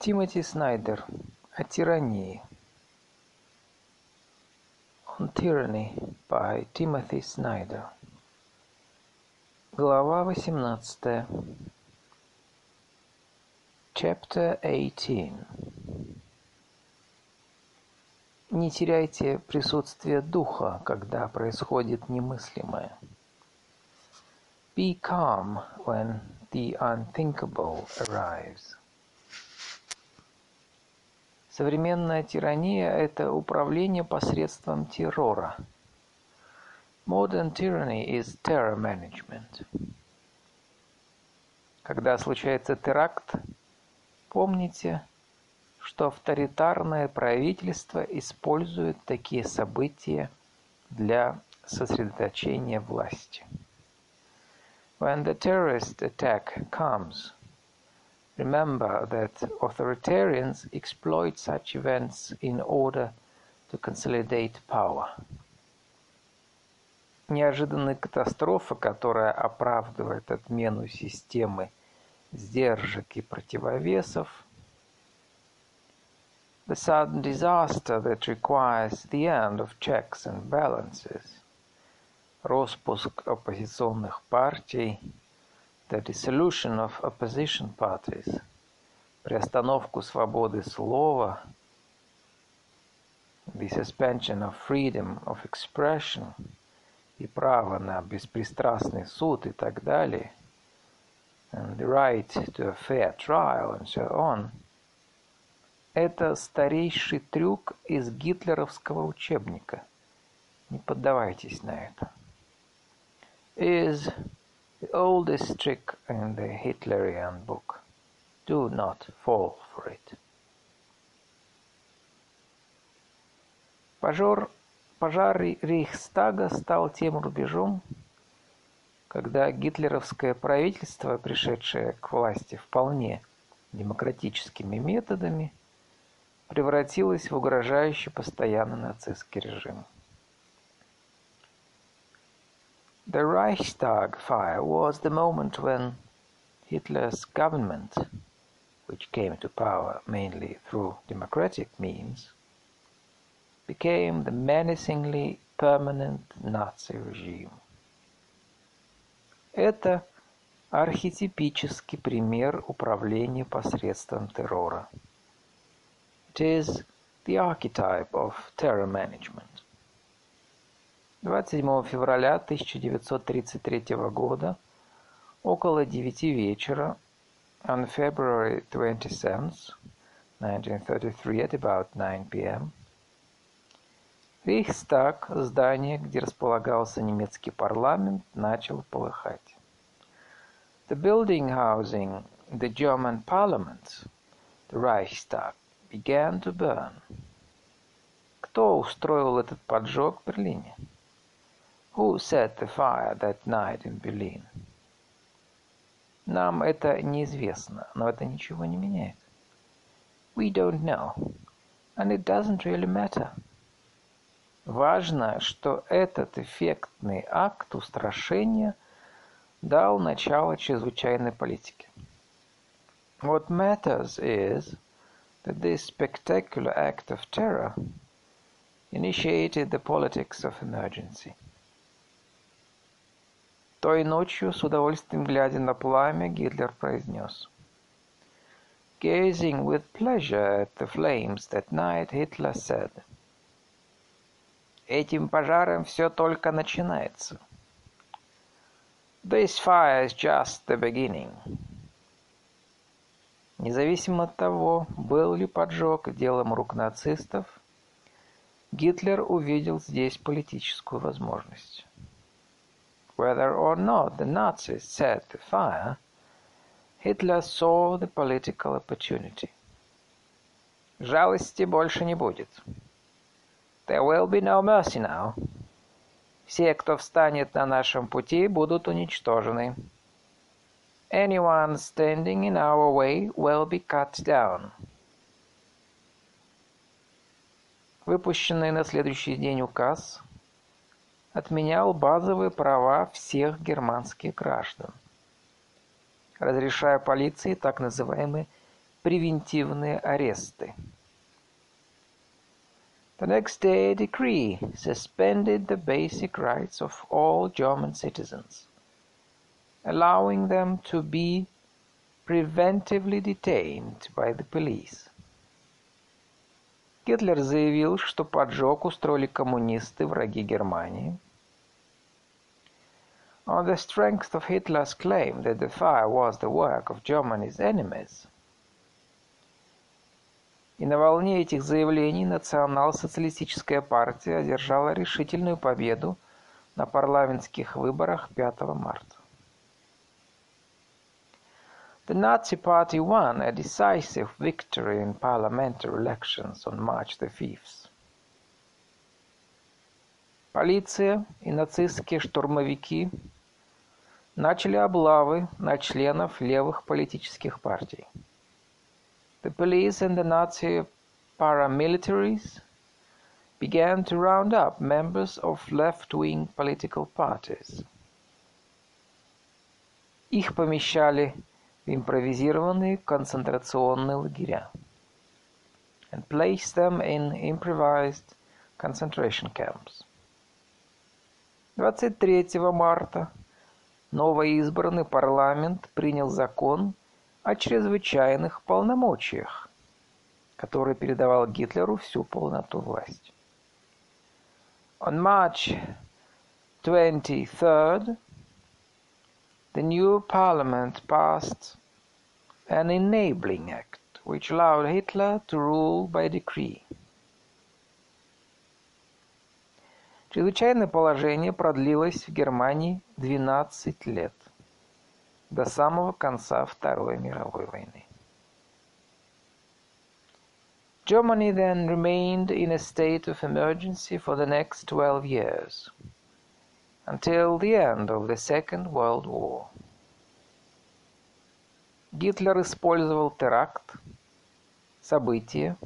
Тимоти Снайдер о тирании. On Tyranny by Timothy Snyder. Глава 18. Chapter 18. Не теряйте присутствие духа, когда происходит немыслимое. Be calm when the unthinkable arrives. Современная тирания – это управление посредством террора. Modern tyranny is terror management. Когда случается теракт, помните, что авторитарное правительство использует такие события для сосредоточения власти. When the terrorist attack comes, Remember that authoritarians exploit such events in order to consolidate power. Неожиданная катастрофа, которая оправдывает отмену системы сдержек и противовесов. The sudden disaster that requires the end of checks and balances. Роспуск оппозиционных партий – the dissolution of opposition parties, приостановку свободы слова, the suspension of freedom of expression и право на беспристрастный суд и так далее, and the right to a fair trial and so on, это старейший трюк из гитлеровского учебника. Не поддавайтесь на это. Is The oldest trick in the Hitlerian book. Do not fall for it. Пожар, пожар Рейхстага стал тем рубежом, когда гитлеровское правительство, пришедшее к власти вполне демократическими методами, превратилось в угрожающий постоянно нацистский режим. The Reichstag fire was the moment when Hitler's government, which came to power mainly through democratic means, became the menacingly permanent Nazi regime. Это архетипический пример управления посредством террора. It is the archetype of terror management. 27 февраля 1933 года около девяти вечера on February 27, 1933 at about 9 p.m. Рейхстаг, здание, где располагался немецкий парламент, начал полыхать. The building housing the German parliament, the Reichstag, began to burn. Кто устроил этот поджог в Берлине? Who set the fire that night in Berlin? Нам это неизвестно, но это ничего не меняет. We don't know, and it doesn't really matter. Важно, что этот эффектный акт устрашения дал начало чрезвычайной политике. What matters is that this spectacular act of terror initiated the politics of emergency. Той ночью, с удовольствием глядя на пламя, Гитлер произнес. Gazing with pleasure at the flames that night, Hitler said, Этим пожаром все только начинается. This fire is just the beginning. Независимо от того, был ли поджог делом рук нацистов, Гитлер увидел здесь политическую возможность. Whether or not the Nazis set the fire, Hitler saw the political opportunity. Жалости больше не будет. There will be no mercy now. Все, кто встанет на нашем пути, будут уничтожены. Anyone standing in our way will be cut down. Выпущенный на следующий день указ отменял базовые права всех германских граждан, разрешая полиции так называемые превентивные аресты. The next day a decree suspended the basic rights of all German citizens, allowing them to be preventively detained by the police. Гитлер заявил, что поджог устроили коммунисты, враги Германии. On the strength of Hitler's claim that the fire was the work of Germany's enemies, и на волне этих заявлений национал-социалистическая партия одержала решительную победу на парламентских выборах 5 марта. The Nazi Party won a decisive victory in parliamentary elections on March the 5th. Полиция и нацистские штурмовики начали облавы на членов левых политических партий. The police and the Nazi paramilitaries began to round up members of left-wing political parties. Их помещали импровизированные концентрационные лагеря and placed them in improvised concentration camps. 23 марта новоизбранный парламент принял закон о чрезвычайных полномочиях, который передавал Гитлеру всю полноту власти. On March 23rd, the new parliament passed an enabling act which allowed Hitler to rule by decree. Чрезвычайное положение продлилось в Германии 12 лет, до самого конца Второй мировой войны. Germany then remained in a state of emergency for the next 12 years, Until the end of the Second World War. Гитлер использовал теракт, событие,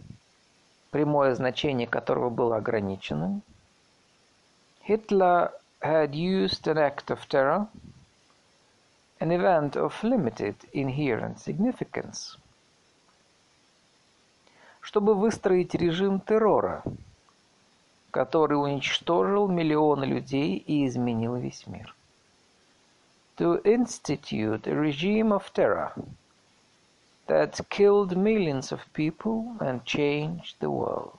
прямое значение которого было ограниченным. Hitler had used an act of terror, an event of limited inherent significance, чтобы выстроить режим террора, который уничтожил миллионы людей и изменил весь мир. to institute a regime of terror that killed millions of people and changed the world.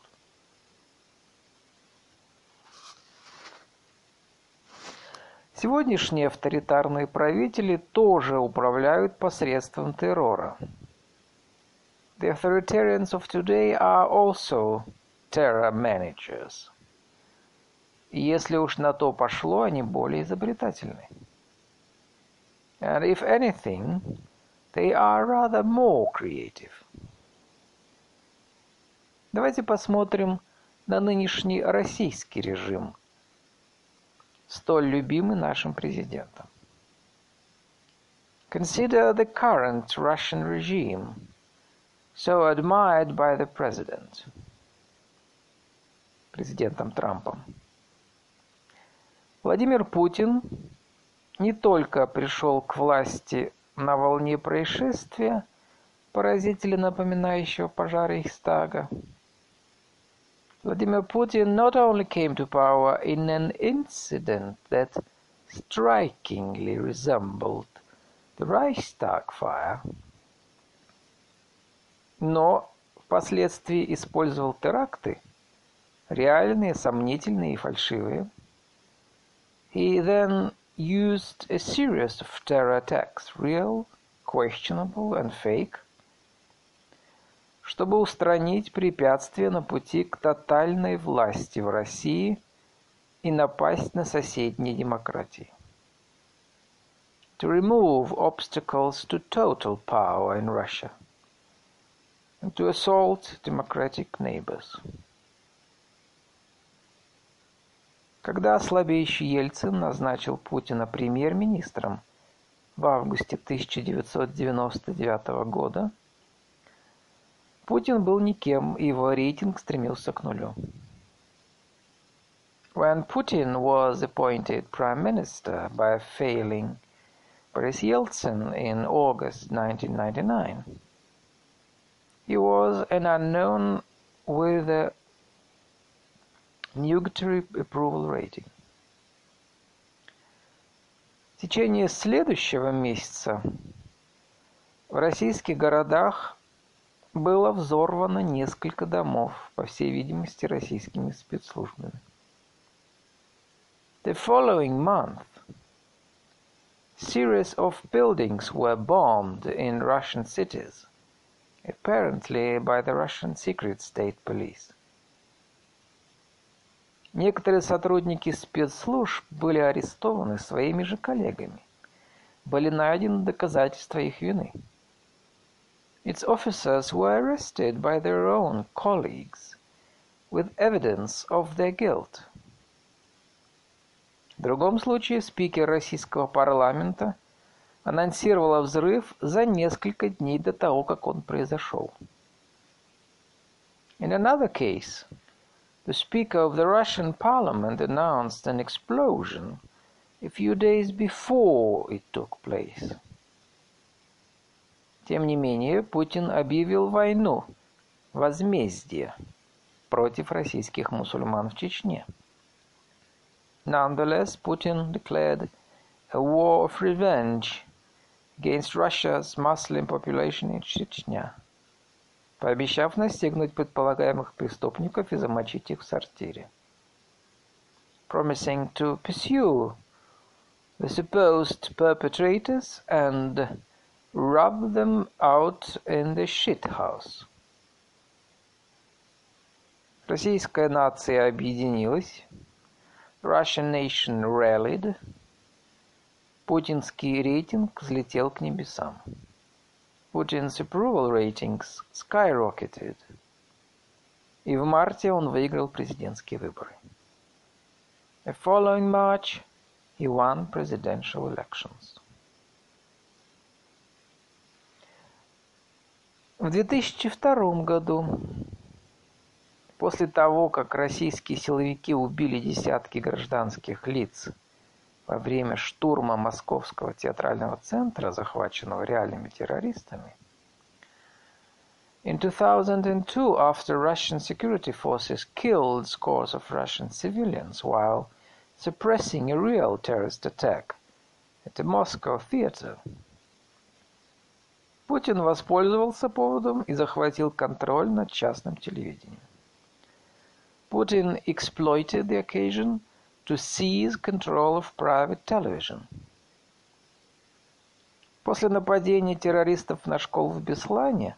Сегодняшние авторитарные правители тоже управляют посредством террора. The authoritarians of today are also terror managers. И если уж на то пошло, они более изобретательны. And if anything, they are rather more creative. Давайте посмотрим на нынешний российский режим, столь любимый нашим президентом. Consider the current Russian regime, so admired by the president. Президентом Трампом. Владимир Путин не только пришел к власти на волне происшествия, поразительно напоминающего пожар Рейхстага. Vladimir Putin not only came to power in an incident that strikingly resembled the Reichstag fire, но впоследствии использовал теракты, реальные, сомнительные и фальшивые. He then used a series of terror attacks, real, questionable and fake, чтобы устранить препятствия на пути к тотальной власти в России и напасть на соседние демократии. To remove obstacles to total power in Russia and to assault democratic neighbors. Когда слабеющий Ельцин назначил Путина премьер-министром в августе 1999 года, Путин был никем, и его рейтинг стремился к нулю. When Putin was appointed prime minister by failing Boris Yeltsin in August 1999, He was an unknown with a nugatory approval rating. В течение следующего месяца в российских городах было взорвано несколько домов, по всей видимости, российскими спецслужбами. The following month, series of buildings were bombed in Russian cities, apparently by the Russian secret state police. Некоторые сотрудники спецслужб были арестованы своими же коллегами. Были найдены доказательства их вины. Its officers were arrested by their own colleagues with evidence of their guilt. В другом случае спикер российского парламента анонсировал взрыв за несколько дней до того, как он произошел. In another case, the Speaker of the Russian Parliament announced an explosion a few days before it took place. Тем не менее, Путин объявил войну, возмездие против российских мусульман в Чечне. Nonetheless, Putin declared a war of revenge against Russia's Muslim population in Chechnya, Пообещав настигнуть предполагаемых преступников и замочить их в сортире. Promising to pursue the supposed perpetrators and rub them out in the shithouse. Российская нация объединилась, Russian nation rallied, путинский рейтинг взлетел к небесам. Putin's approval ratings skyrocketed. И в марте он выиграл президентские выборы. The following March, he won presidential elections. В 2002 году, после того, как российские силовики убили десятки гражданских лиц во время штурма Московского театрального центра, захваченного реальными террористами, In 2002, after Russian security forces killed scores of Russian civilians while suppressing a real terrorist attack at a Moscow theater, Путин воспользовался поводом и захватил контроль над частным телевидением. Putin exploited the occasion to seize control of private television. После нападения террористов на школу в Беслане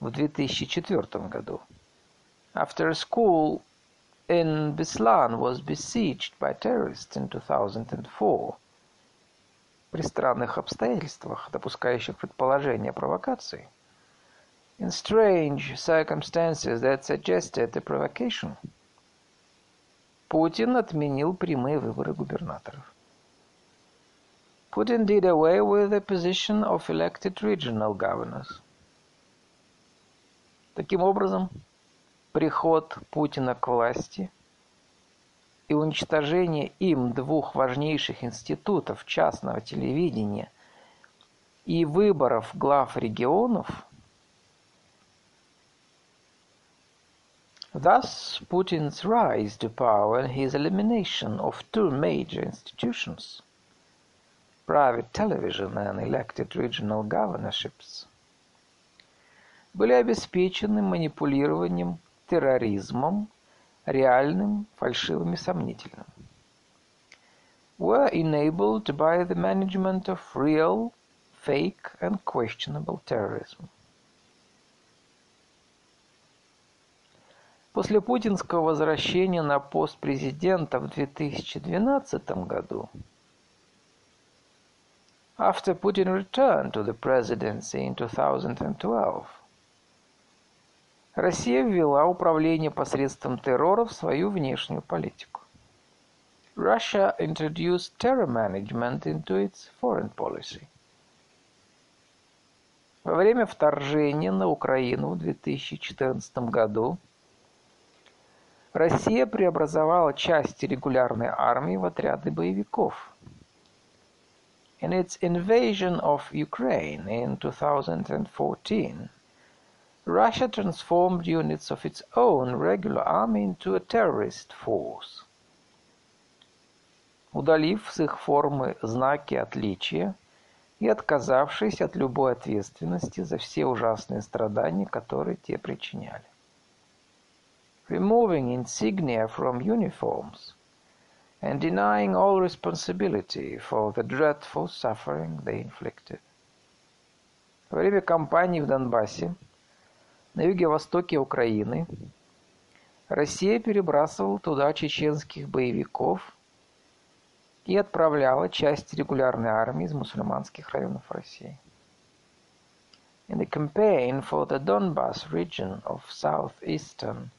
в 2004 году, after a school in Beslan was besieged by terrorists in 2004, при странных обстоятельствах, допускающих предположение провокации, in strange circumstances that suggested a provocation, Путин отменил прямые выборы губернаторов. Putin did away with the position of elected regional governors. Таким образом, приход Путина к власти и уничтожение им двух важнейших институтов частного телевидения и выборов глав регионов, Thus, Putin's rise to power and his elimination of two major institutions, private television and elected regional governorships, были обеспечены манипулированием терроризмом реальным, фальшивым и сомнительным. Were enabled by the management of real, fake and questionable terrorism. После путинского возвращения на пост президента в 2012 году After Putin returned to the presidency in 2012, Россия ввела управление посредством террора в свою внешнюю политику. Russia introduced terror management into its foreign policy. Во время вторжения на Украину в 2014 году Россия преобразовала части регулярной армии в отряды боевиков. In its invasion of Ukraine in 2014, Russia transformed units of its own regular army into a terrorist force. Удалив с их формы знаки отличия и отказавшись от любой ответственности за все ужасные страдания, которые те причиняли. Removing insignia from uniforms and denying all responsibility for the dreadful suffering they inflicted. Во время кампании в Донбассе на юге-востоке Украины Россия перебрасывала туда чеченских боевиков и отправляла часть регулярной армии из мусульманских районов России. In the campaign for the Donbas region of southeastern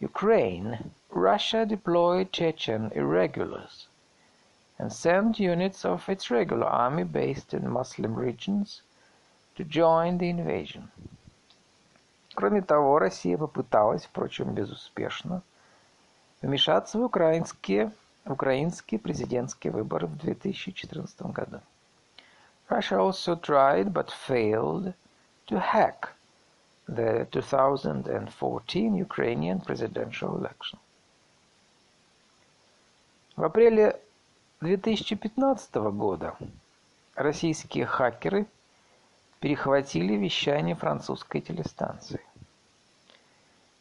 Ukraine, Russia deployed Chechen irregulars and sent units of its regular army based in Muslim regions to join the invasion. Кроме того, Россия попыталась, впрочем, безуспешно, вмешаться в украинские, украинские президентские выборы в 2014 году. Russia also tried, but failed, to hack the 2014 Ukrainian presidential election. В апреле 2015 года российские хакеры перехватили вещание французской телестанции.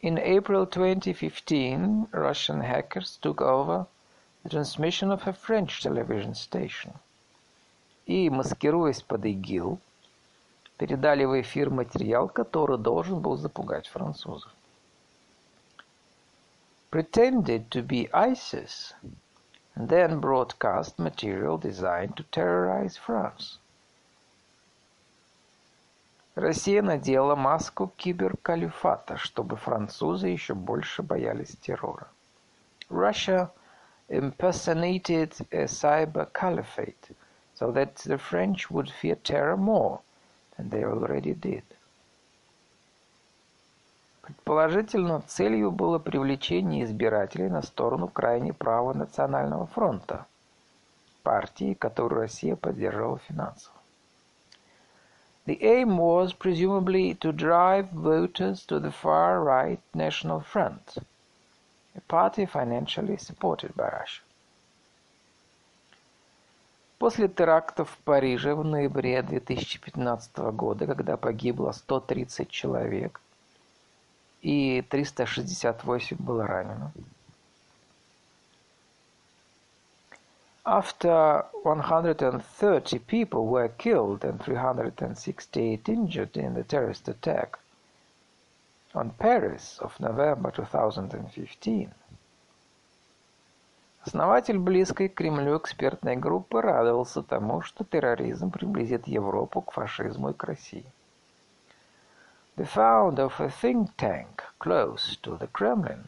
In April 2015, Russian hackers took over the transmission of a French television station. И, маскируясь под ИГИЛ, передали в эфир материал, который должен был запугать французов. Pretended to be ISIS, and then broadcast material designed to terrorize France. Россия надела маску киберкалифата, чтобы французы еще больше боялись террора. Russia impersonated a cyber caliphate so that the French would fear terror more than they already did. Предположительно, целью было привлечение избирателей на сторону крайне правого Национального фронта, партии, которую Россия поддерживала финансово. The aim was presumably to drive voters to the far-right National Front, a party financially supported by Russia. После терактов в Париже в ноябре 2015 года, когда погибло 130 человек и 368 было ранено, After 130 people were killed and 368 injured in the terrorist attack on Paris of November 2015, основатель близкой к Кремлю экспертной группы радовался тому, что терроризм приблизит Европу к фашизму и к России. The founder of a think tank close to the Kremlin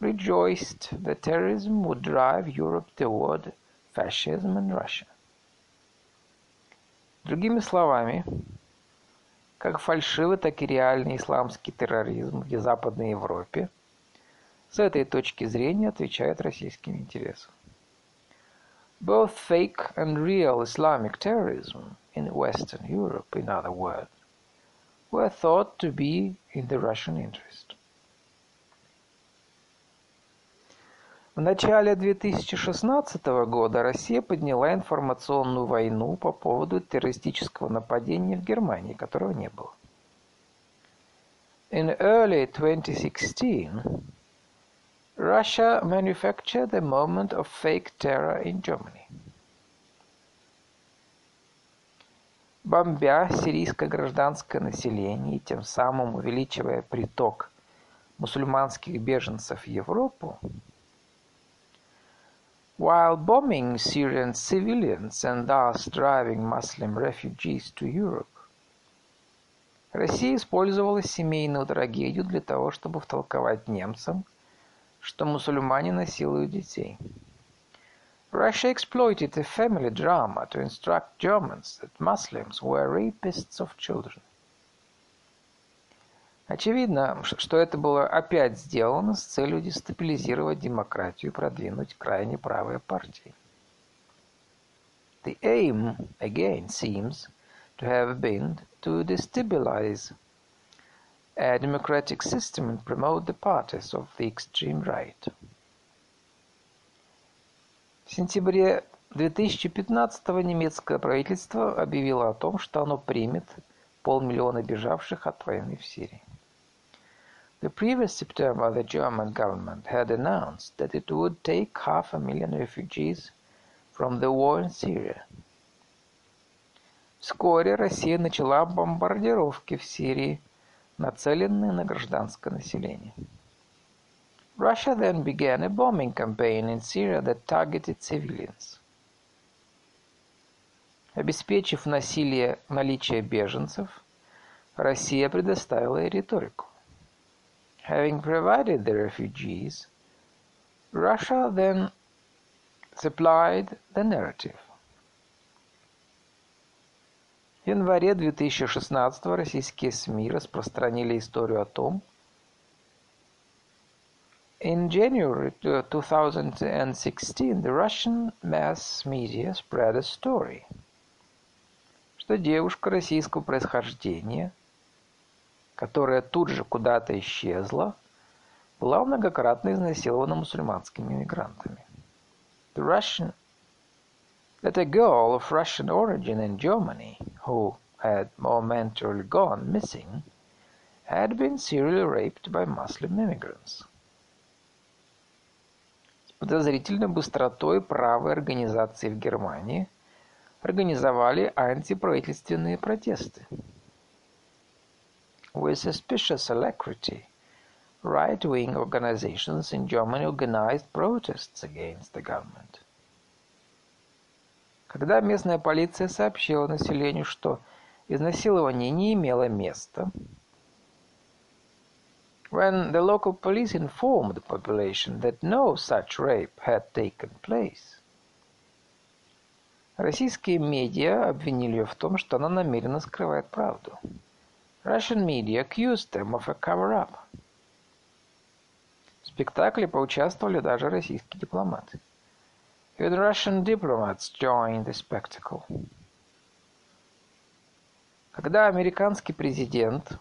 rejoiced that terrorism would drive Europe toward fascism and Russia. Другими словами, как фальшивый, так и реальный исламский терроризм в Западной Европе с этой точки зрения отвечает российским интересам. Both fake and real Islamic terrorism in Western Europe, in other words, were thought to be in the Russian interest. В начале 2016 года Россия подняла информационную войну по поводу террористического нападения в Германии, которого не было. In early 2016, Russia manufactured a moment of fake terror in Germany. Бомбя сирийское гражданское население и тем самым увеличивая приток мусульманских беженцев в Европу, While bombing Syrian civilians and thus driving Muslim refugees to Europe, Россия использовала семейную трагедию для того, чтобы втолковать немцам, что мусульмане насилуют детей. Russia exploited a family drama to instruct Germans that Muslims were rapists of children. Очевидно, что это было опять сделано с целью дестабилизировать демократию и продвинуть крайне правые партии. The aim, again, seems to have been to destabilize a democratic system and promote the parties of the extreme right. В сентябре 2015 немецкое правительство объявило о том, что оно примет полмиллиона бежавших от войны в Сирии. The previous September, the German government had announced that it would take half a million refugees from the war in Syria. Вскоре Россия начала бомбардировки в Сирии, нацеленные на гражданское население. Russia then began a bombing campaign in Syria that targeted civilians. Обеспечив насилие наличие беженцев, Россия предоставила и риторику. Having provided the refugees, Russia then supplied the narrative. В январе 2016 российские СМИ распространили историю о том, In January 2016, the Russian mass media spread a story, что девушка российского происхождения – которая тут же куда-то исчезла, была многократно изнасилована мусульманскими иммигрантами. The Russian that a girl of Russian origin in Germany, who had momentarily gone missing, had been serially raped by Muslim immigrants. С подозрительной быстротой правые организации в Германии организовали антиправительственные протесты – with suspicious alacrity, right-wing organizations in Germany organized protests against the government. Когда местная полиция сообщила населению, что изнасилование не имело места, when the local police informed the population that no such rape had taken place, российские медиа обвинили ее в том, что она намеренно скрывает правду. Russian media accused them of a cover-up. В спектакле поучаствовали даже российские дипломаты. Even Russian diplomats joined the spectacle. Когда американский президент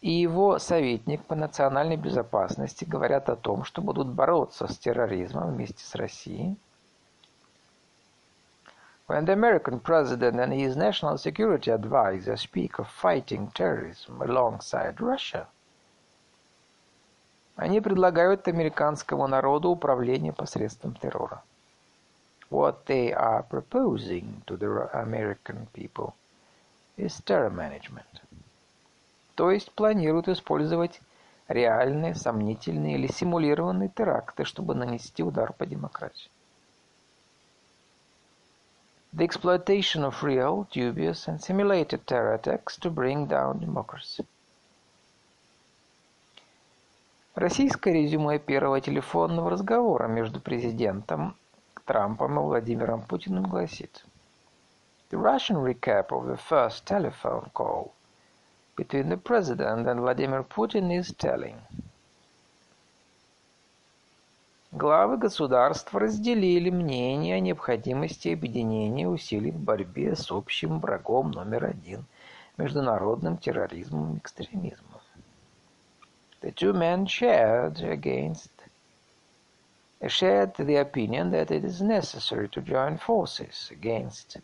и его советник по национальной безопасности говорят о том, что будут бороться с терроризмом вместе с Россией, When the American president and his national security advisor speak of fighting terrorism alongside Russia, они предлагают американскому народу управление посредством террора. What they are proposing to the American people is terror management. То есть планируют использовать реальные, сомнительные или симулированные теракты, чтобы нанести удар по демократии. the exploitation of real, dubious, and simulated terror attacks to bring down democracy. Российское резюме первого телефонного разговора между президентом Трампом и Владимиром Путиным гласит The Russian recap of the first telephone call between the President and Vladimir Putin is telling – Главы государств разделили мнение о необходимости объединения усилий в борьбе с общим врагом номер один – международным терроризмом и экстремизмом. The two men shared against shared the opinion that it is necessary to join forces against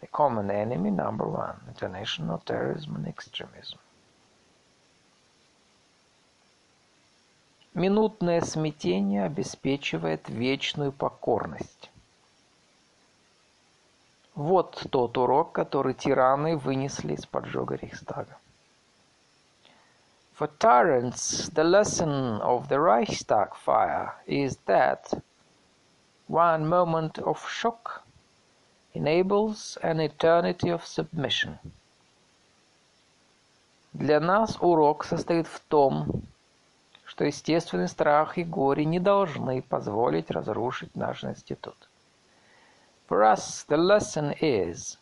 the common enemy number one, international terrorism and extremism. Минутное смятение обеспечивает вечную покорность. Вот тот урок, который тираны вынесли из поджога Рейхстага. For tyrants, the lesson of the Reichstag fire is that one moment of shock enables an eternity of submission. Для нас урок состоит в том, что естественный страх и горе не должны позволить разрушить наш институт. For us, the lesson is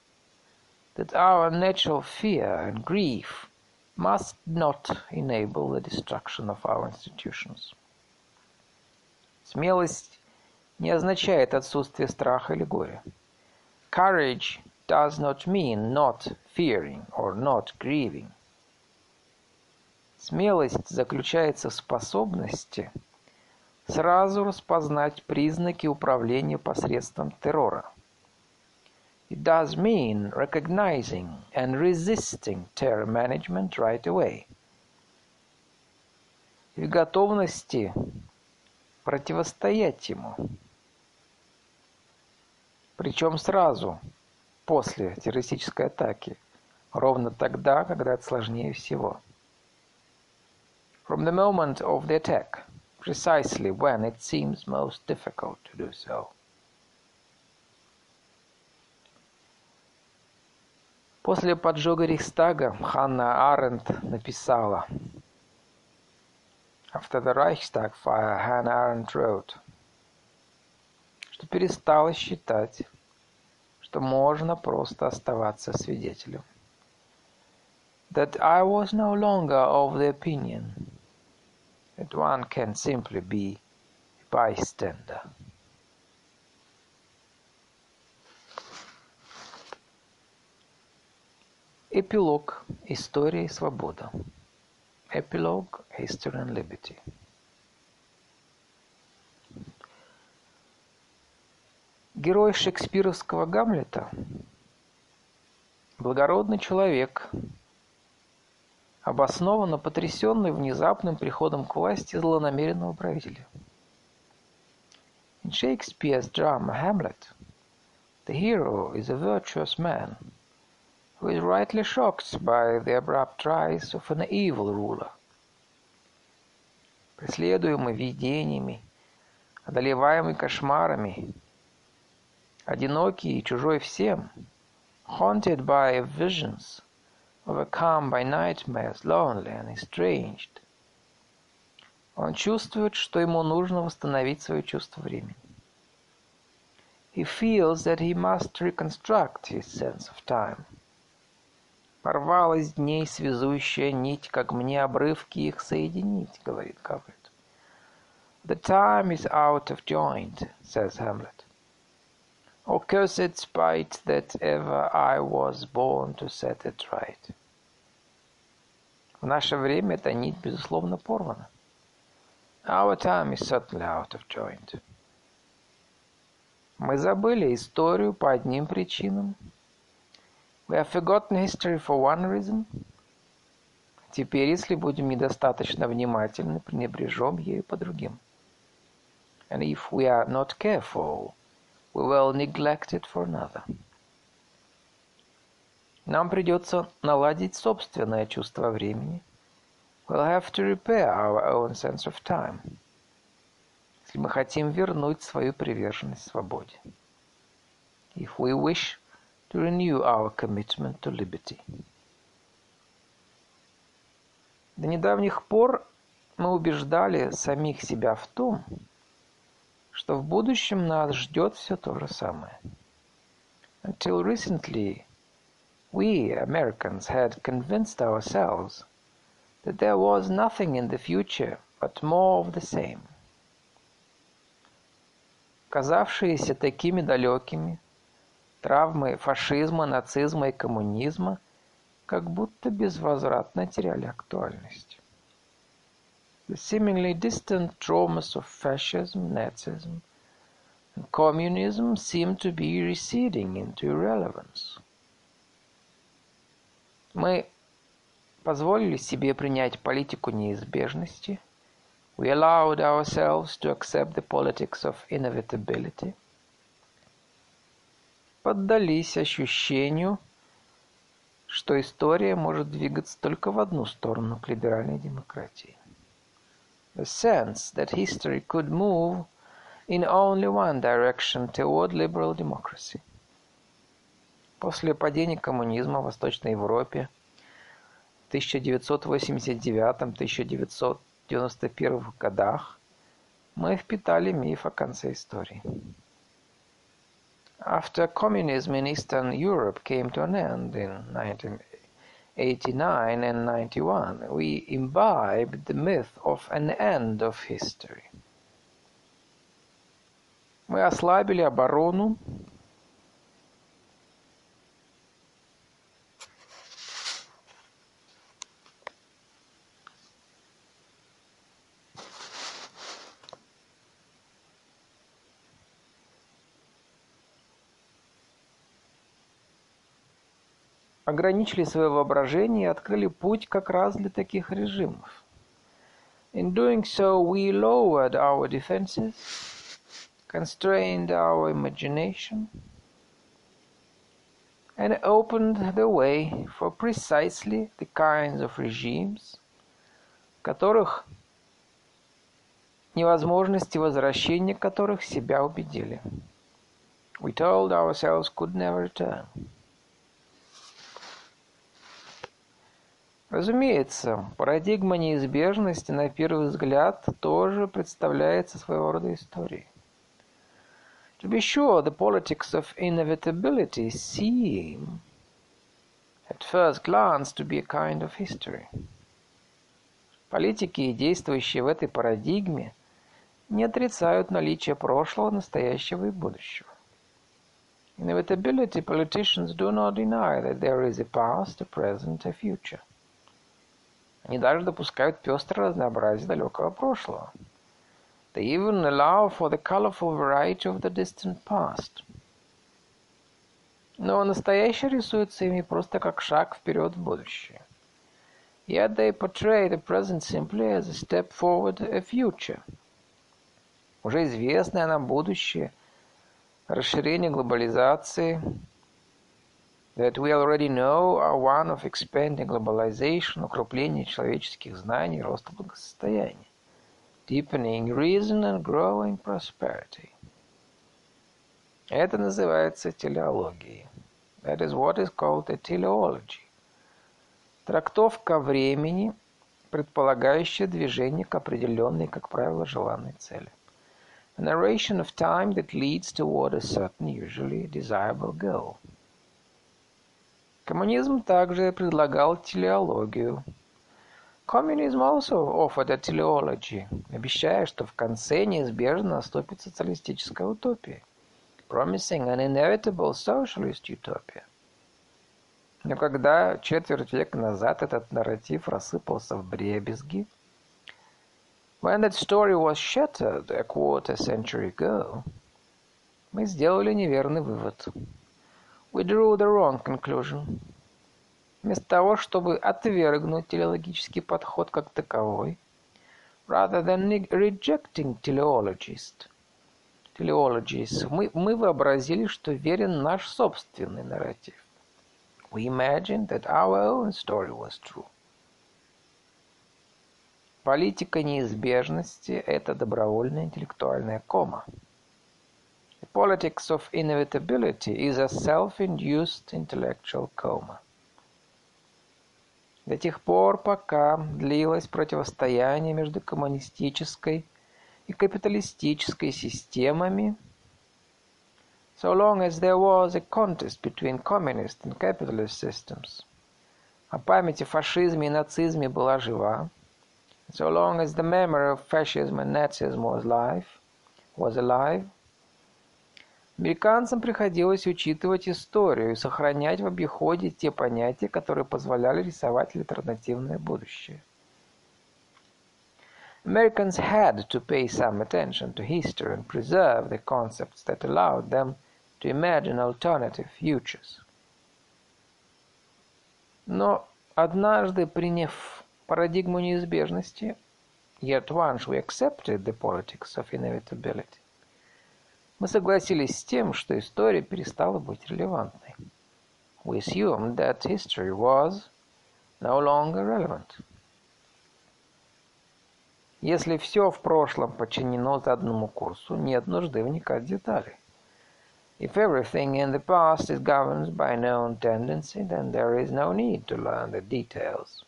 that our natural fear and grief – must not enable the destruction of our institutions. Смелость не означает отсутствие страха или горя. Courage does not mean not fearing or not grieving. Смелость заключается в способности сразу распознать признаки управления посредством террора. It does mean recognizing and resisting terror management right away. И в готовности противостоять ему. Причем сразу после террористической атаки, ровно тогда, когда это сложнее всего. From the moment of the attack, precisely when it seems most difficult to do so. После поджога Рейхстага Ханна Аренд написала After the Reichstag fire, Hannah Arendt wrote, что перестала считать, что можно просто оставаться свидетелем. That I was no longer of the opinion that one can simply be a bystander. Эпилог Истории свобода. Эпилог History and Liberty. Герой шекспировского Гамлета – благородный человек, обоснованно потрясенный внезапным приходом к власти злонамеренного правителя. In Shakespeare's drama Hamlet, the hero is a virtuous man – is rightly shocked by the abrupt rise of an evil ruler. Преследуемый видениями, одолеваемый кошмарами, одинокий и чужой всем, haunted by visions, overcome by nightmares, lonely and estranged, он чувствует, что ему нужно восстановить свое чувство времени. He feels that he must reconstruct his sense of time. Порвалась дней связующая нить, как мне обрывки их соединить, говорит Гамлет. The time is out of joint, says Hamlet. O cursed spite that ever I was born to set it right. В наше время эта нить, безусловно, порвана. Our time is certainly out of joint. Мы забыли историю по одним причинам, We have forgotten history for one reason. Теперь, если будем недостаточно внимательны, пренебрежем ею по другим. And if we are not careful, we will neglect it for another. Нам придется наладить собственное чувство времени. We'll have to repair our own sense of time. Если мы хотим вернуть свою приверженность свободе. If we wish to renew our commitment to liberty. До недавних пор мы убеждали самих себя в том, что в будущем нас ждет все то же самое. Until recently, we Americans had convinced ourselves that there was nothing in the future but more of the same. Казавшиеся такими далекими, Травмы фашизма, нацизма и коммунизма как будто безвозвратно теряли актуальность. The seemingly distant traumas of fascism, Nazism, and communism seem to be receding into irrelevance. Мы позволили себе принять политику неизбежности. We allowed ourselves to accept the politics of inevitability поддались ощущению, что история может двигаться только в одну сторону к либеральной демократии. The sense that history could move in only one direction toward liberal democracy. После падения коммунизма в Восточной Европе в 1989-1991 годах мы впитали миф о конце истории. After communism in Eastern Europe came to an end in 1989 and 91, we imbibed the myth of an end of history. Мы ослабили оборону ограничили свое воображение и открыли путь как раз для таких режимов. In doing so, we lowered our defenses, constrained our imagination, and opened the way for precisely the kinds of regimes, которых невозможности возвращения которых себя убедили. We told ourselves could never return. Разумеется, парадигма неизбежности на первый взгляд тоже представляется своего рода историей. To be sure, the politics of inevitability seem, at first glance, to be a kind of history. Политики, действующие в этой парадигме, не отрицают наличие прошлого, настоящего и будущего. Inevitability politicians do not deny that there is a past, a present, a future. Они даже допускают пестрое разнообразие далекого прошлого. They even allow for the colorful variety of the distant past. Но настоящее рисуется ими просто как шаг вперед в будущее. Yet they portray the present simply as a step forward, a future. Уже известное нам будущее, расширение глобализации – that we already know are one of expanding globalization, укрепление человеческих знаний, роста благосостояния, deepening reason and growing prosperity. Это называется телеологией. That is what is called a teleology. Трактовка времени, предполагающая движение к определенной, как правило, желанной цели. A narration of time that leads toward a certain, usually desirable goal. Коммунизм также предлагал телеологию. Communism also offered a teleology, обещая, что в конце неизбежно наступит социалистическая утопия, promising an inevitable socialist utopia. Но когда четверть века назад этот нарратив рассыпался в дребезги, when that story was shattered a quarter century ago, мы сделали неверный вывод – We drew the wrong conclusion. Вместо того, чтобы отвергнуть телеологический подход как таковой, rather than rejecting teleologist, teleologies, мы, мы вообразили, что верен наш собственный нарратив. We imagined that our own story was true. Политика неизбежности – это добровольная интеллектуальная кома – politics of inevitability is a self-induced intellectual coma. До тех пор, пока длилось противостояние между коммунистической и капиталистической системами, so long as there was a contest between communist and capitalist systems, а память о фашизме и нацизме была жива, so long as the memory of fascism and Nazism was alive, was alive, Американцам приходилось учитывать историю и сохранять в обиходе те понятия, которые позволяли рисовать альтернативное будущее. Americans had to pay some attention to history and preserve the concepts that allowed them to imagine alternative futures. Но однажды приняв парадигму неизбежности, yet once we accepted the politics of inevitability, Мы согласились с тем, что история перестала быть релевантной. We assumed that history was no longer relevant. Если все в прошлом подчинено заданному курсу, нет нужды вникать в детали. If everything in the past is governed by known tendency, then there is no need to learn the details.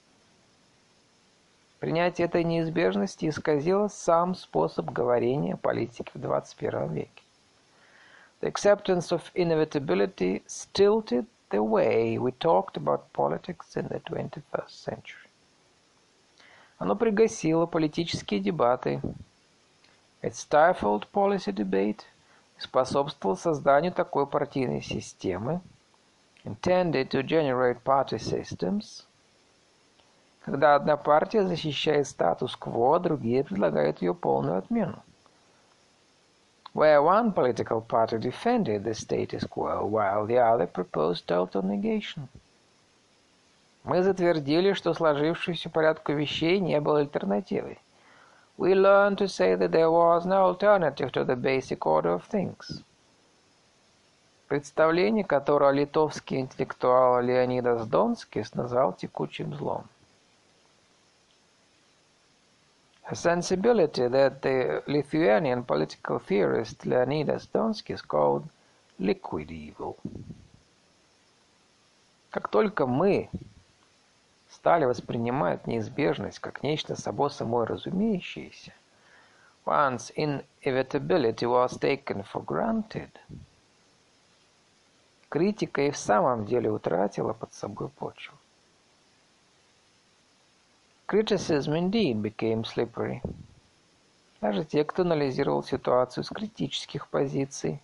Принятие этой неизбежности исказило сам способ говорения политики в 21 веке. The acceptance of inevitability stilted the way we talked about politics in the 21st century. Оно пригасило политические дебаты. It stifled policy debate и способствовал созданию такой партийной системы, intended to generate party systems, когда одна партия защищает статус-кво, другие предлагают ее полную отмену where one political party defended the status quo while the other proposed total negation. Мы затвердили, что сложившемуся порядку вещей не было альтернативы. We learned to say that there was no alternative to the basic order of things. Представление, которое литовский интеллектуал Леонидас Донскис назвал текучим злом. A sensibility that the Lithuanian political theorist Leonidas Donskis called liquid evil. Как только мы стали воспринимать неизбежность как нечто собой разумеющееся, once inevitability was taken for granted, критика и в самом деле утратила под собой почву. Criticism indeed became slippery. Даже те, кто анализировал ситуацию с критических позиций,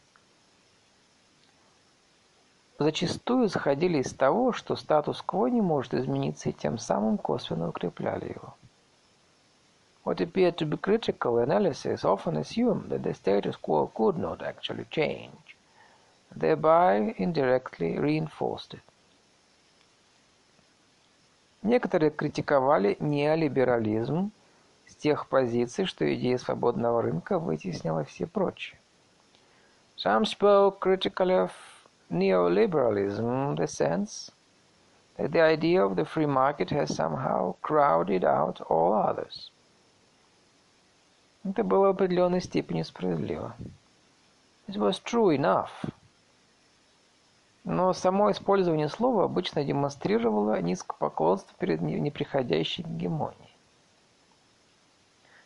зачастую заходили из того, что статус-кво не может измениться и тем самым косвенно укрепляли его. What appeared to be critical analysis often assumed that the status quo could not actually change, thereby indirectly reinforced it. Некоторые критиковали неолиберализм с тех позиций, что идея свободного рынка вытеснила все прочие. Some spoke critically of neoliberalism, the sense that the idea of the free market has somehow crowded out all others. Это было в определенной степени справедливо. It was true enough. Но само использование слова обычно демонстрировало низкопоклонство перед неприходящей гегемонией.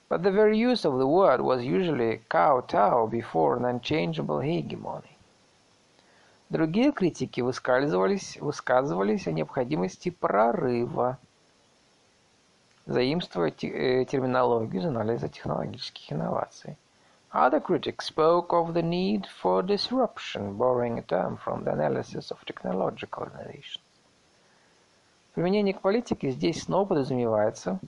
But the very use of the word was usually kowtow before an unchangeable hegemony. Другие критики высказывались, высказывались о необходимости прорыва, заимствуя терминологию из анализа технологических инноваций. Other critics spoke of the need for disruption, borrowing a term from the analysis of technological innovations. Применение к политике здесь снова подразумевается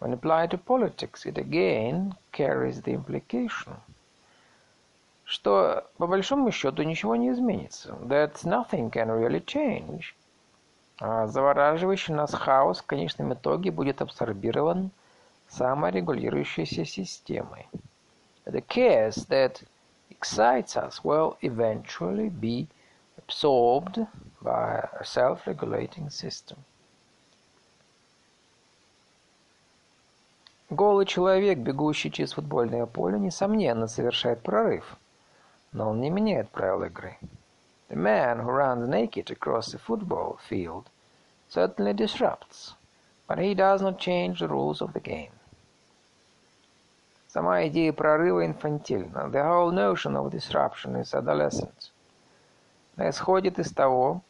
When applied to politics, it again carries the implication – что по большому счету ничего не изменится. That nothing can really change. А завораживающий нас хаос в конечном итоге будет абсорбирован саморегулирующейся системой. The chaos that excites us will eventually be absorbed by a self-regulating system. Голый человек, бегущий через футбольное поле, несомненно совершает прорыв – но он не меняет правила игры. The man who runs naked across the football field certainly disrupts, but he does not change the rules of the game. Сама идея прорыва инфантильна. The whole notion of disruption is adolescent. Она исходит из того,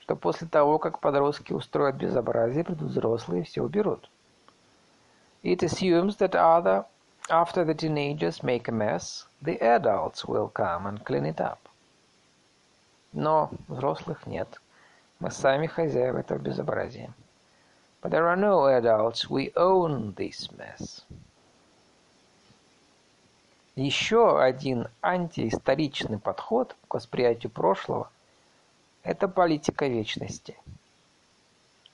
что после того, как подростки устроят безобразие, придут взрослые и все уберут. It assumes that other After the teenagers make a mess, the adults will come and clean it up. Но взрослых нет. Мы сами хозяева этого безобразия. But there are no adults. We own this mess. Еще один антиисторичный подход к восприятию прошлого – это политика вечности.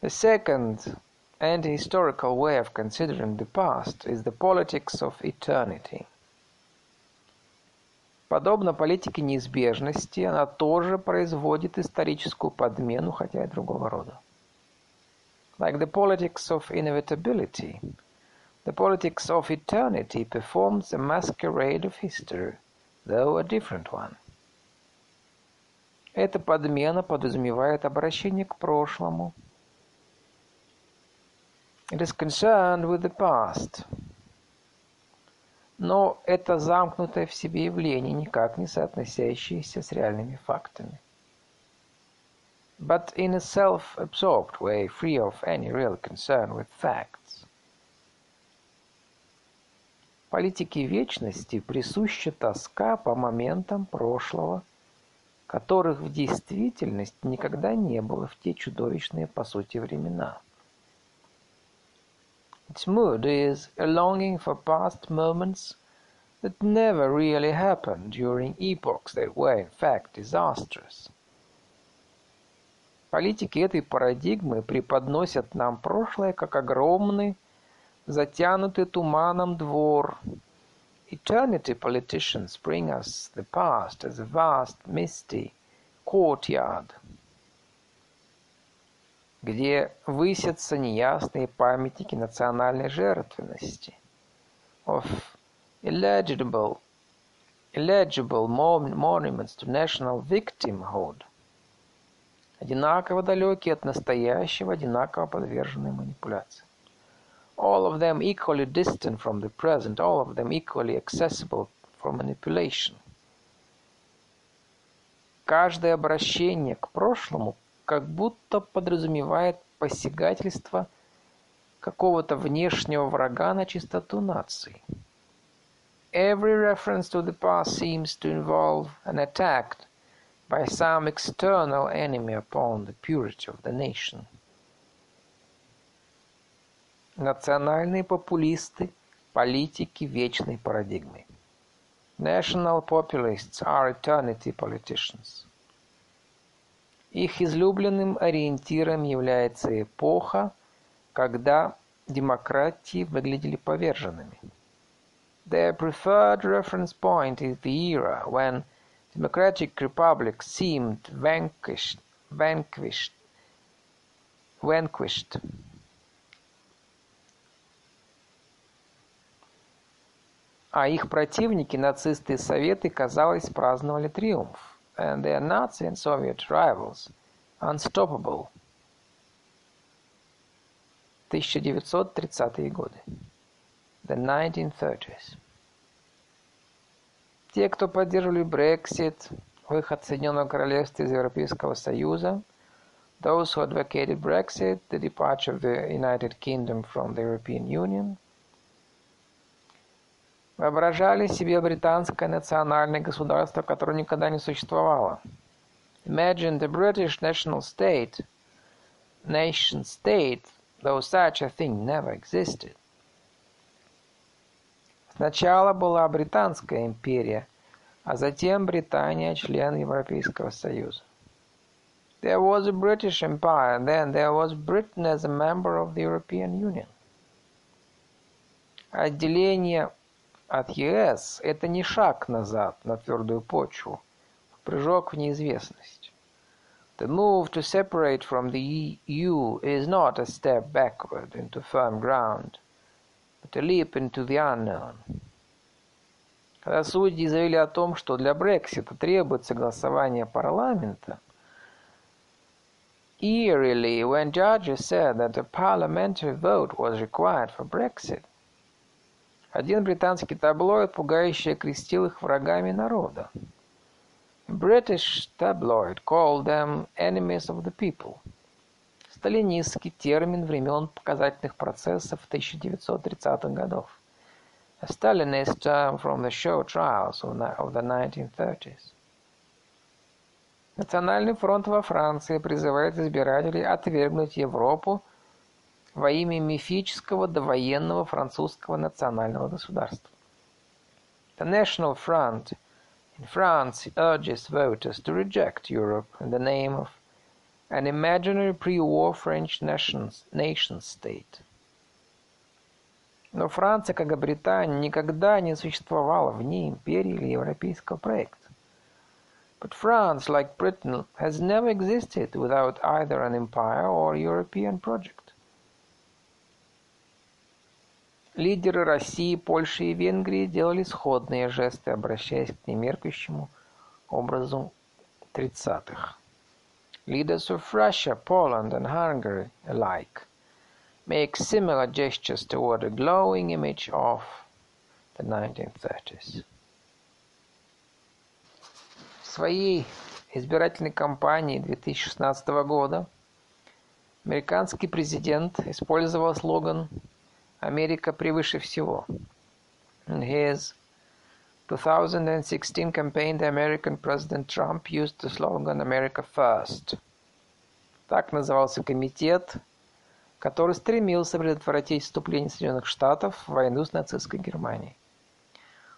The second and a historical way of considering the past is the politics of eternity. Подобно политике неизбежности, она тоже производит историческую подмену, хотя и другого рода. Like the politics of inevitability, the politics of eternity performs a masquerade of history, though a different one. Эта подмена подразумевает обращение к прошлому – It is concerned with the past. Но это замкнутое в себе явление, никак не соотносящееся с реальными фактами. But in a self-absorbed way, free of any real concern with facts. Политике вечности присуща тоска по моментам прошлого, которых в действительности никогда не было в те чудовищные по сути времена. Its mood is a longing for past moments that never really happened during epochs that were in fact disastrous. Политики этой парадигмы преподносят нам прошлое как огромный, затянутый туманом двор. Eternity politicians bring us the past as a vast, misty courtyard, где высятся неясные памятники национальной жертвенности, of illegible, illegible monuments to national victimhood, одинаково далекие от настоящего, одинаково подверженные манипуляции. All of them equally distant from the present, all of them equally accessible for manipulation. Каждое обращение к прошлому как будто подразумевает посягательство какого-то внешнего врага на чистоту нации. Every reference to the past seems to involve an attack by some external enemy upon the purity of the nation. Национальные популисты – политики вечной парадигмы. National populists are eternity politicians. Их излюбленным ориентиром является эпоха, когда демократии выглядели поверженными. Their preferred reference point is the era when democratic republics seemed vanquished, vanquished, vanquished. А их противники, нацисты и советы, казалось, праздновали триумф. And their Nazi and Soviet rivals, unstoppable. 1930-е годы. The 1930s. Те, кто поддерживали Брексит, выход Соединенного Королевства из Европейского Союза, those who advocated Brexit, the departure of the United Kingdom from the European Union, воображали себе британское национальное государство, которое никогда не существовало. Imagine the British national state, nation state, though such a thing never existed. Сначала была Британская империя, а затем Британия член Европейского Союза. There was a British Empire, then there was Britain as a member of the European Union. Отделение от ЕС – это не шаг назад на твердую почву, прыжок в неизвестность. The move to separate from the EU is not a step backward into firm ground – but a leap into the unknown. Когда судьи заявили о том, что для Брексита требуется голосование парламента, eerily when judges said that a parliamentary vote was required for Brexit, один британский таблоид пугающе окрестил их врагами народа. British tabloid called them enemies of the people – сталинистский термин времен показательных процессов 1930-х годов. A Stalinist term from the show trials of the 1930s. Национальный фронт во Франции призывает избирателей отвергнуть Европу во имя мифического довоенного французского национального государства. The National Front in France urges voters to reject Europe in the name of an imaginary pre-war French nation-state. Но Франция, как и Британия, никогда не существовала вне империи или европейского проекта. But France, like Britain, has never existed without either an empire or European project. Лидеры России, Польши и Венгрии делали сходные жесты, обращаясь к немеркающему образу 30-х. Leaders of Russia, Poland, and Hungary alike make similar gestures toward a glowing image of the 1930s. В своей избирательной кампании 2016 года американский президент использовал слоган «Америка превыше всего». In his 2016 campaign, the American President Trump used the slogan "America First". Так назывался комитет, который стремился предотвратить вступление Соединенных Штатов в войну с нацистской Германией.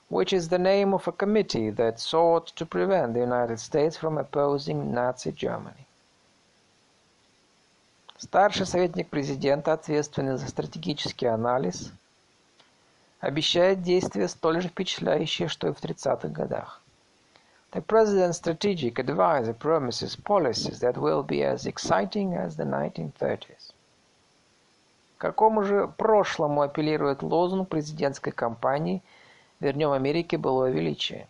Which is the name of a committee that sought to prevent the United States from opposing Nazi Germany. Старший советник президента, ответственный за стратегический анализ, обещает действия столь же впечатляющие, что и в 30-х годах. The president's strategic advisor promises policies that will be as exciting as the 1930s. К какому же прошлому апеллирует лозунг президентской кампании «Вернем Америке былое величие»?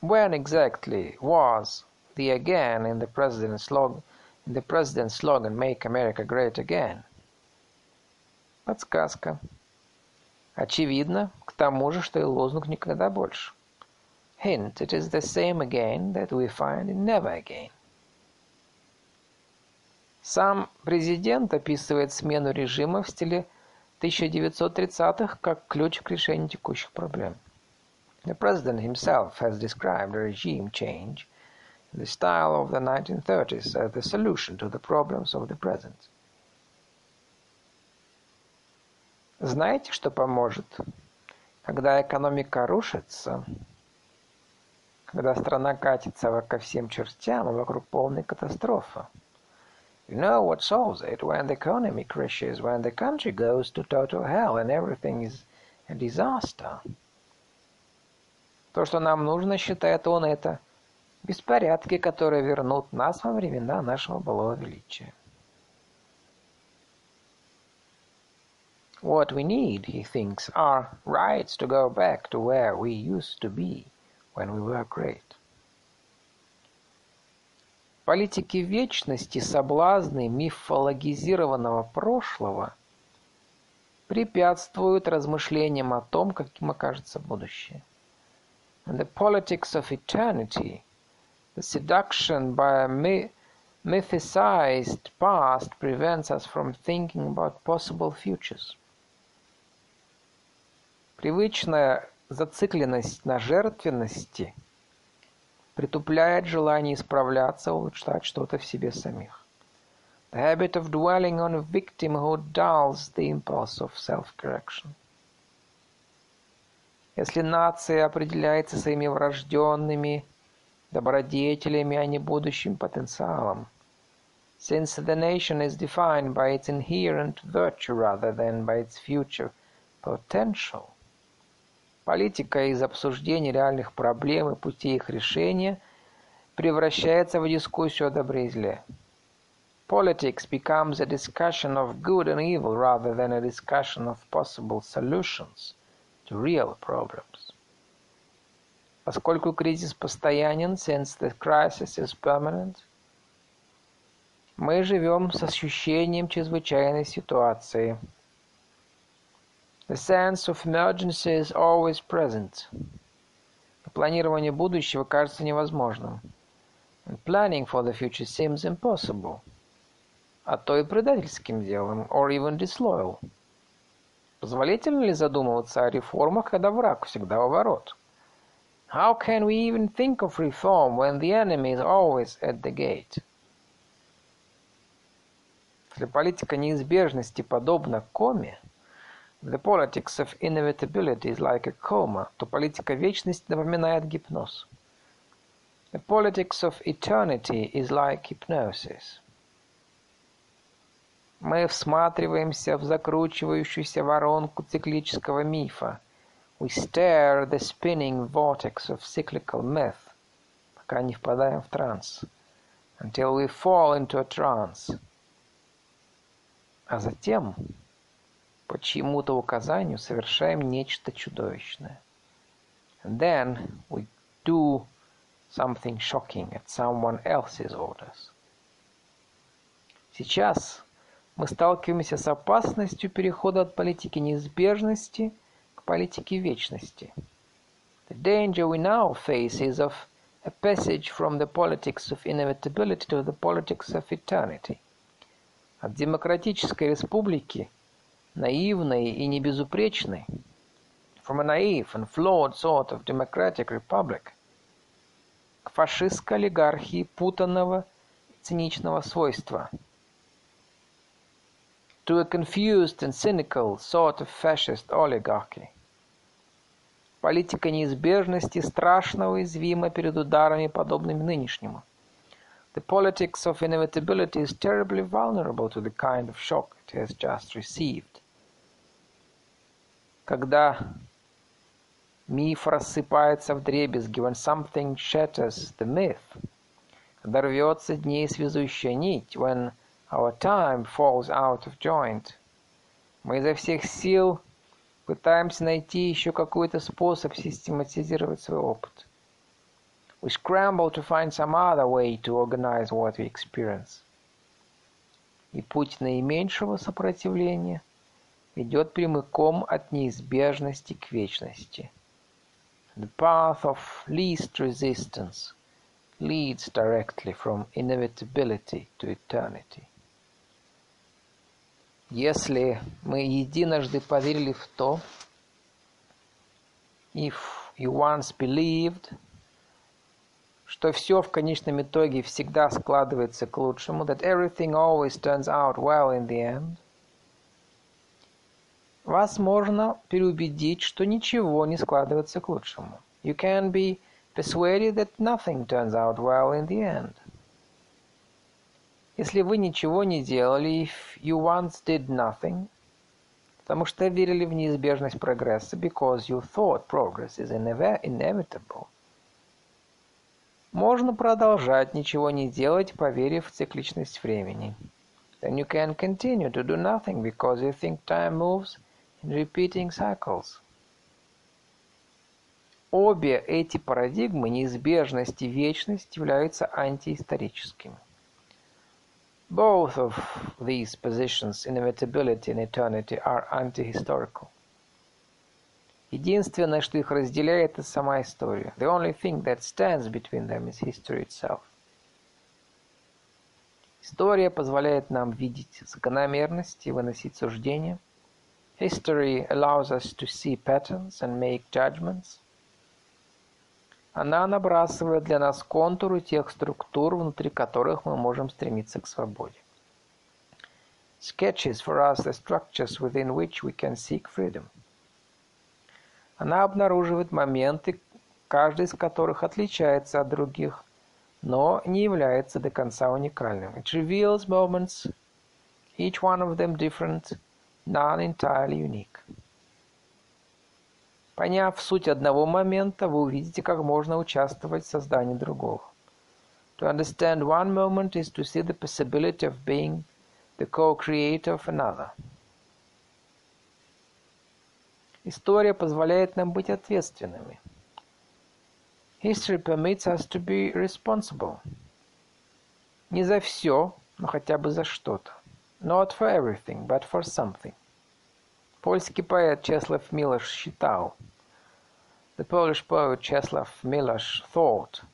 When exactly was the again in the president's slogan, the president's slogan «Make America Great Again»? Подсказка. Очевидно, к тому же, что и лозунг «Никогда больше». Hint, it is the same again that we find in never again. Сам президент описывает смену режима в стиле 1930-х как ключ к решению текущих проблем. The president himself has described regime change the style of the 1930s as the solution to the problems of the present. Знаете, что поможет? Когда экономика рушится, когда страна катится ко всем чертям, а вокруг полная катастрофа. You know what solves it when the economy crashes, when the country goes to total hell and everything is a disaster. То, что нам нужно, считает он, это беспорядки, которые вернут нас во времена нашего былого величия. What we need, he thinks, are rights to go back to where we used to be when we were great. Политики вечности, соблазны мифологизированного прошлого препятствуют размышлениям о том, каким окажется будущее. And the politics of eternity, the seduction by a mythicized past prevents us from thinking about possible futures. Привычная Зацикленность на жертвенности притупляет желание исправляться, улучшать что-то в себе самих. The habit of dwelling on victimhood dulls the impulse of self-correction. Если нация определяется своими врожденными добродетелями, а не будущим потенциалом, since the nation is defined by its inherent virtue rather than by its future potential, Политика из обсуждения реальных проблем и путей их решения превращается в дискуссию о добре и зле. Politics becomes a discussion of good and evil rather than a discussion of possible solutions to real problems. Поскольку кризис постоянен, since the crisis is permanent, мы живем с ощущением чрезвычайной ситуации – The sense of emergency is always present. Планирование будущего кажется невозможным. And planning for the future seems impossible. А то и предательским делом, or even disloyal. Позволительно ли задумываться о реформах, когда враг всегда у ворот? How can we even think of reform when the enemy is always at the gate? Если политика неизбежности подобна коме, The politics of inevitability is like a coma, то политика вечности напоминает гипноз. The politics of eternity is like hypnosis. Мы всматриваемся в закручивающуюся воронку циклического мифа. We stare the spinning vortex of cyclical myth, пока не впадаем в транс. Until we fall into a trance. А затем по чьему-то указанию совершаем нечто чудовищное. And then we do something shocking at someone else's orders. Сейчас мы сталкиваемся с опасностью перехода от политики неизбежности к политике вечности. The danger we now face is of a passage from the politics of inevitability to the politics of eternity. От демократической республики – наивной и небезупречной, from a naive and flawed sort of democratic republic, к фашистской олигархии путанного циничного свойства, to a confused and cynical sort of fascist oligarchy. Политика неизбежности страшно уязвима перед ударами, подобными нынешнему. The politics of inevitability is terribly vulnerable to the kind of shock it has just received. Когда миф рассыпается вдребезги, when something shatters the myth, когда рвется дней связующая нить, when our time falls out of joint, мы изо всех сил пытаемся найти еще какой-то способ систематизировать свой опыт. We scramble to find some other way to organize what we experience. И путь наименьшего сопротивления ведет прямиком от неизбежности к вечности. The path of least resistance leads directly from inevitability to eternity. Если мы единожды поверили в то, if you once believed что все в конечном итоге всегда складывается к лучшему, that everything always turns out well in the end, вас можно переубедить, что ничего не складывается к лучшему. You can be persuaded that nothing turns out well in the end. Если вы ничего не делали, if you once did nothing, потому что верили в неизбежность прогресса, because you thought progress is inevitable, можно продолжать ничего не делать, поверив в цикличность времени. Then you can continue to do nothing because you think time moves in repeating cycles. Обе эти парадигмы, неизбежность и вечность, являются антиисторическими. Both of these positions, inevitability and eternity, are anti-historical. Единственное, что их разделяет, это сама история. The only thing that stands between them is history itself. История позволяет нам видеть закономерности и выносить суждения. History allows us to see patterns and make judgments. Она набрасывает для нас контуры тех структур, внутри которых мы можем стремиться к свободе. Sketches for us the structures within which we can seek freedom. Она обнаруживает моменты, каждый из которых отличается от других, но не является до конца уникальным. It reveals moments, each one of them different, none entirely unique. Поняв суть одного момента, вы увидите, как можно участвовать в создании другого. To understand one moment is to see the possibility of being the co-creator of another. История позволяет нам быть ответственными. History permits us to be responsible. Не за все, но хотя бы за что-то. Not for everything, but for something. Польский поэт Чеслав Милош считал, The Polish poet Czeslaw Milosz thought,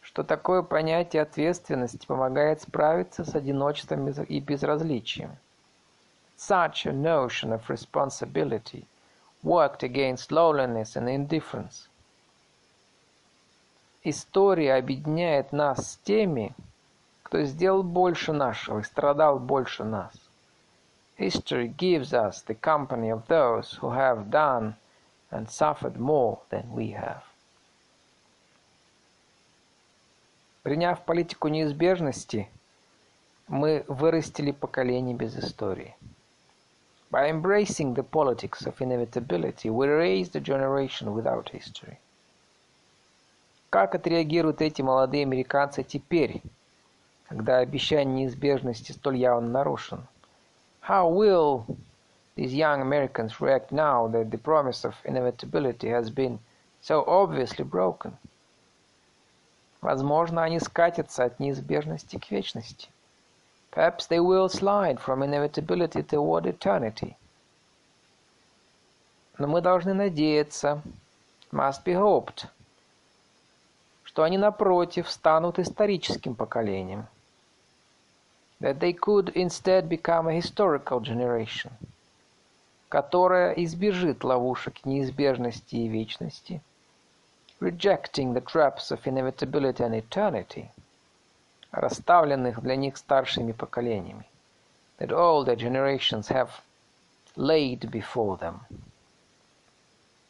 что такое понятие ответственности помогает справиться с одиночеством и безразличием. Such a notion of responsibility worked against loneliness and indifference. История объединяет нас с теми, кто сделал больше нашего и страдал больше нас. History gives us the company of those who have done and suffered more than we have. Приняв политику неизбежности, мы вырастили поколение без истории. By embracing the politics of inevitability, we raised a generation without history. Как отреагируют эти молодые американцы теперь, когда обещание неизбежности столь явно нарушено? How will these young Americans react now that the promise of inevitability has been so obviously broken? Возможно, они скатятся от неизбежности к вечности. Perhaps they will slide from inevitability toward eternity. Но мы должны надеяться, must be hoped, что они, напротив, станут историческим поколением. That they could instead become a historical generation, которая избежит ловушек неизбежности и вечности, rejecting the traps of inevitability and eternity – расставленных для них старшими поколениями, that older generations have laid before them.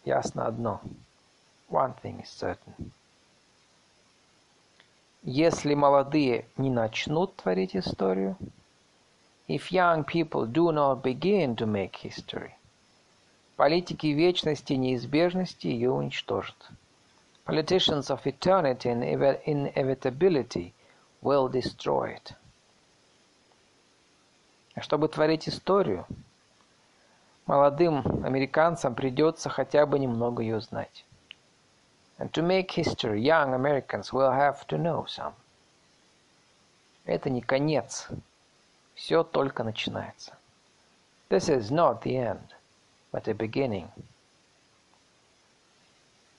Ясно одно. One thing is certain. Если молодые не начнут творить историю, if young people do not begin to make history, политики вечности и неизбежности ее уничтожат. Politicians of eternity and inevitability will destroy it. А чтобы творить историю, молодым американцам придется хотя бы немного ее знать. And to make history, young Americans will have to know some. Это не конец. Все только начинается. This is not the end, but a beginning.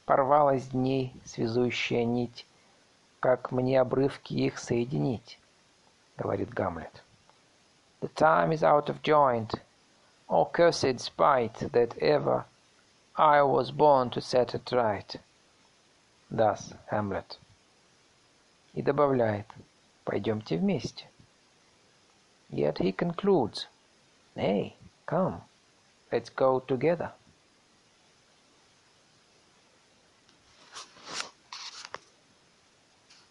Порвалась дней связующая нить, как мне обрывки их соединить, говорит Гамлет. The time is out of joint, O cursed spite that ever I was born to set it right. Thus Hamlet. И добавляет, пойдемте вместе. Yet he concludes, Nay, come, let's go together.